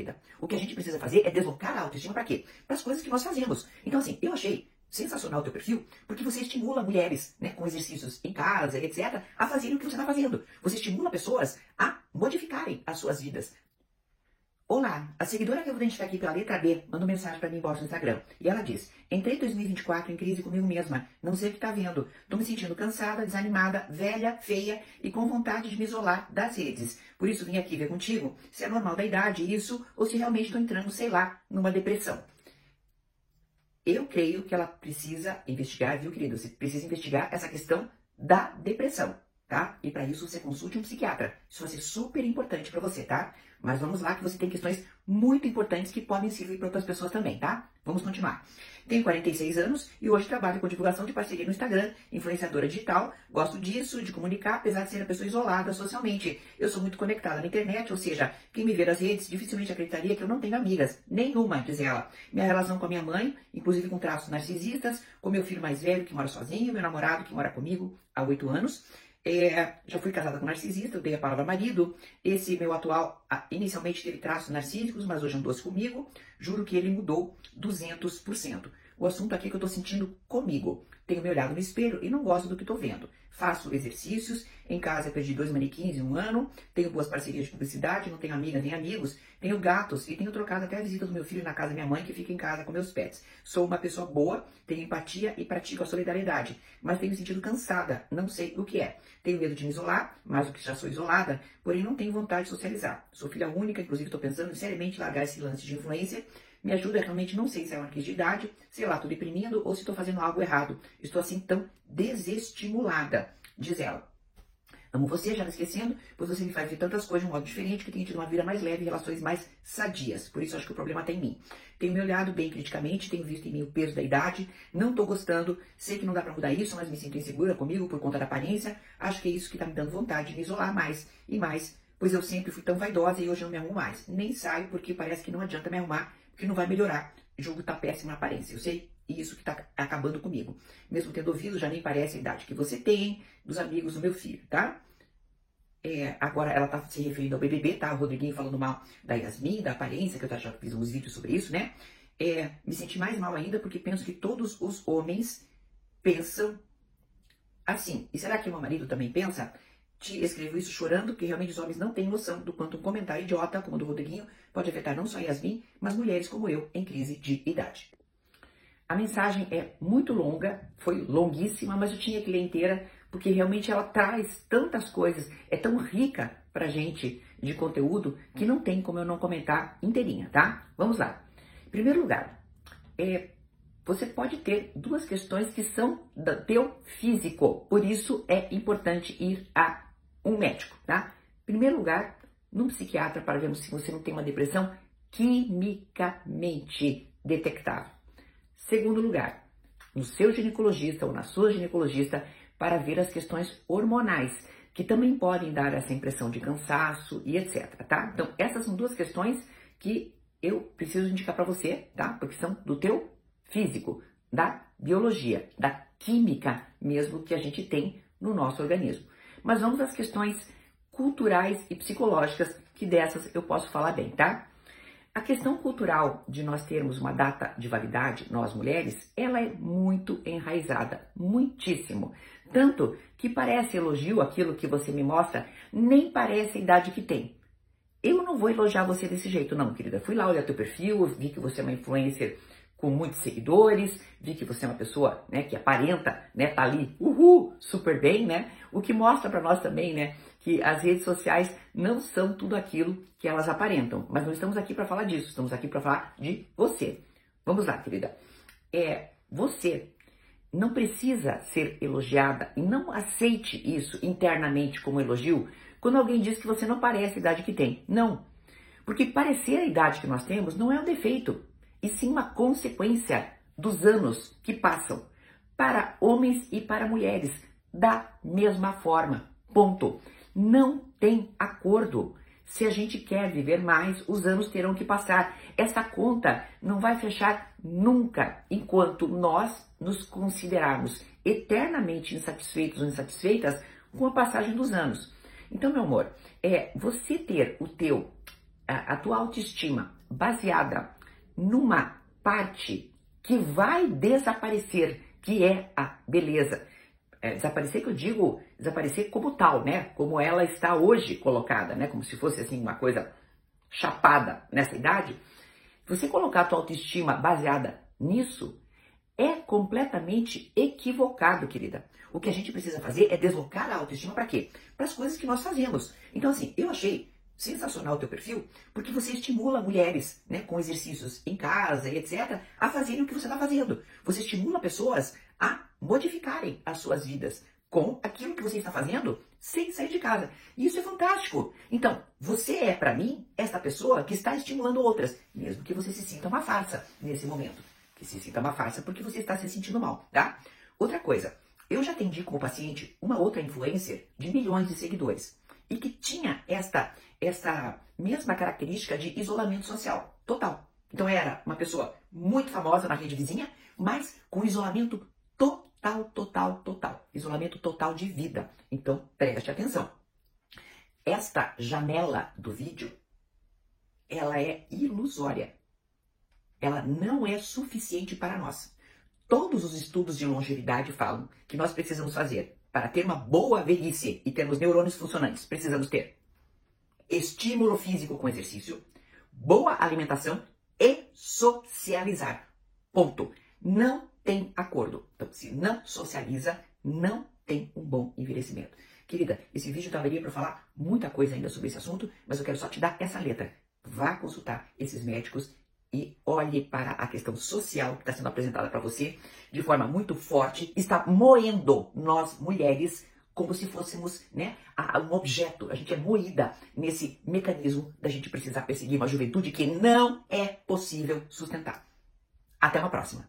querida. O que a gente precisa fazer é deslocar a autoestima para quê? Para as coisas que nós fazemos. Então, assim, eu achei sensacional o teu perfil, porque você estimula mulheres, né, com exercícios em casa, etc., a fazerem o que você está fazendo. Você estimula pessoas a modificarem as suas vidas. Olá, a seguidora que eu vou identificar aqui pela letra B mandou mensagem para mim embaixo no Instagram. E ela diz: Entrei em 2024 em crise comigo mesma. Não sei o que tá vendo. Tô me sentindo cansada, desanimada, velha, feia e com vontade de me isolar das redes. Por isso vim aqui ver contigo se é normal da idade isso ou se realmente estou entrando, sei lá, numa depressão. Eu creio que ela precisa investigar, viu, querido? Você precisa investigar essa questão da depressão, tá? E para isso você consulte um psiquiatra. Isso vai ser super importante para você, tá? Mas vamos lá que você tem questões muito importantes que podem servir para outras pessoas também, tá? Vamos continuar. Tenho 46 anos e hoje trabalho com divulgação de parceria no Instagram, influenciadora digital. Gosto disso, de comunicar, apesar de ser uma pessoa isolada socialmente. Eu sou muito conectada na internet, ou seja, quem me vê nas redes dificilmente acreditaria que eu não tenho amigas. Nenhuma, diz ela. Minha relação com a minha mãe, inclusive com traços narcisistas, com meu filho mais velho que mora sozinho, meu namorado que mora comigo há oito anos. É, já fui casada com narcisista, eu dei a palavra marido. Esse meu atual, inicialmente teve traços narcísicos, mas hoje andou-se comigo. Juro que ele mudou 200%. O assunto aqui que eu estou sentindo comigo. Tenho me olhado no espelho e não gosto do que estou vendo. Faço exercícios, em casa perdi dois manequins em um ano, tenho boas parcerias de publicidade, não tenho amigas nem amigos, tenho gatos e tenho trocado até a visita do meu filho na casa da minha mãe, que fica em casa com meus pets. Sou uma pessoa boa, tenho empatia e pratico a solidariedade, mas tenho sentido cansada, não sei o que é. Tenho medo de me isolar, mais do que já sou isolada, porém não tenho vontade de socializar. Sou filha única, inclusive estou pensando em seriamente largar esse lance de influência me ajuda, realmente não sei se é uma crise de idade, sei lá, estou deprimindo ou se estou fazendo algo errado. Estou assim tão desestimulada, diz ela. Amo você, já não esquecendo, pois você me faz ver tantas coisas de um modo diferente que tenho tido uma vida mais leve e relações mais sadias. Por isso acho que o problema está em mim. Tenho me olhado bem criticamente, tenho visto em mim o peso da idade, não estou gostando, sei que não dá para mudar isso, mas me sinto insegura comigo por conta da aparência. Acho que é isso que está me dando vontade de me isolar mais e mais, pois eu sempre fui tão vaidosa e hoje não me arrumo mais. Nem saio porque parece que não adianta me arrumar que não vai melhorar. O jogo tá péssimo na aparência, eu sei. E isso que tá acabando comigo. Mesmo tendo ouvido, já nem parece a idade que você tem, dos amigos do meu filho, tá? É, agora ela tá se referindo ao BBB, tá? O Rodriguinho falando mal da Yasmin, da aparência, que eu já fiz uns vídeos sobre isso, né? É, me senti mais mal ainda porque penso que todos os homens pensam assim. E será que o meu marido também pensa? Te escrevo isso chorando, que realmente os homens não têm noção do quanto um comentário idiota, como o do Rodriguinho, pode afetar não só Yasmin, mas mulheres como eu, em crise de idade. A mensagem é muito longa, foi longuíssima, mas eu tinha que ler inteira, porque realmente ela traz tantas coisas, é tão rica pra gente de conteúdo, que não tem como eu não comentar inteirinha, tá? Vamos lá. Em primeiro lugar, é, você pode ter duas questões que são do teu físico, por isso é importante ir a um médico, tá? Em primeiro lugar, num psiquiatra para vermos se você não tem uma depressão quimicamente detectável. Segundo lugar, no seu ginecologista ou na sua ginecologista para ver as questões hormonais, que também podem dar essa impressão de cansaço e etc, tá? Então, essas são duas questões que eu preciso indicar para você, tá? Porque são do teu físico, da biologia, da química mesmo que a gente tem no nosso organismo. Mas vamos às questões culturais e psicológicas, que dessas eu posso falar bem, tá? A questão cultural de nós termos uma data de validade, nós mulheres, ela é muito enraizada, muitíssimo. Tanto que parece elogio aquilo que você me mostra, nem parece a idade que tem. Eu não vou elogiar você desse jeito, não, querida. Fui lá olhar teu perfil, vi que você é uma influencer com muitos seguidores, vi que você é uma pessoa, né, que aparenta, né, tá ali, uhul, super bem, né? O que mostra para nós também, né, que as redes sociais não são tudo aquilo que elas aparentam. Mas não estamos aqui para falar disso, estamos aqui para falar de você. Vamos lá, querida. É, você não precisa ser elogiada e não aceite isso internamente como elogio quando alguém diz que você não parece a idade que tem. Não. Porque parecer a idade que nós temos não é um defeito, e sim uma consequência dos anos que passam para homens e para mulheres da mesma forma. Ponto. Não tem acordo. Se a gente quer viver mais, os anos terão que passar. Essa conta não vai fechar nunca enquanto nós nos considerarmos eternamente insatisfeitos ou insatisfeitas com a passagem dos anos. Então, meu amor, é você ter o teu a, a tua autoestima baseada numa parte que vai desaparecer, que é a beleza. É, desaparecer que eu digo, desaparecer como tal, né? Como ela está hoje colocada, né? Como se fosse assim uma coisa chapada nessa idade. Você colocar a tua autoestima baseada nisso é completamente equivocado, querida. O que a gente precisa fazer é deslocar a autoestima para quê? Para as coisas que nós fazemos. Então assim, eu achei sensacional o teu perfil, porque você estimula mulheres, né, com exercícios em casa e etc, a fazerem o que você está fazendo. Você estimula pessoas a modificarem as suas vidas com aquilo que você está fazendo sem sair de casa. E isso é fantástico. Então, você é para mim esta pessoa que está estimulando outras, mesmo que você se sinta uma farsa nesse momento. Que se sinta uma farsa porque você está se sentindo mal, tá? Outra coisa, eu já atendi como paciente uma outra influencer de milhões de seguidores e que tinha esta, essa mesma característica de isolamento social total. Então era uma pessoa muito famosa na rede vizinha, mas com isolamento total, total, total. Isolamento total de vida. Então preste atenção. Esta janela do vídeo, ela é ilusória. Ela não é suficiente para nós. Todos os estudos de longevidade falam que nós precisamos fazer para ter uma boa velhice e termos neurônios funcionantes, precisamos ter estímulo físico com exercício, boa alimentação e socializar. Ponto. Não tem acordo. Então, se não socializa, não tem um bom envelhecimento. Querida, esse vídeo daria para falar muita coisa ainda sobre esse assunto, mas eu quero só te dar essa letra. Vá consultar esses médicos e olhe para a questão social que está sendo apresentada para você de forma muito forte, está moendo nós mulheres como se fôssemos né, um objeto. A gente é moída nesse mecanismo da gente precisar perseguir uma juventude que não é possível sustentar. Até uma próxima.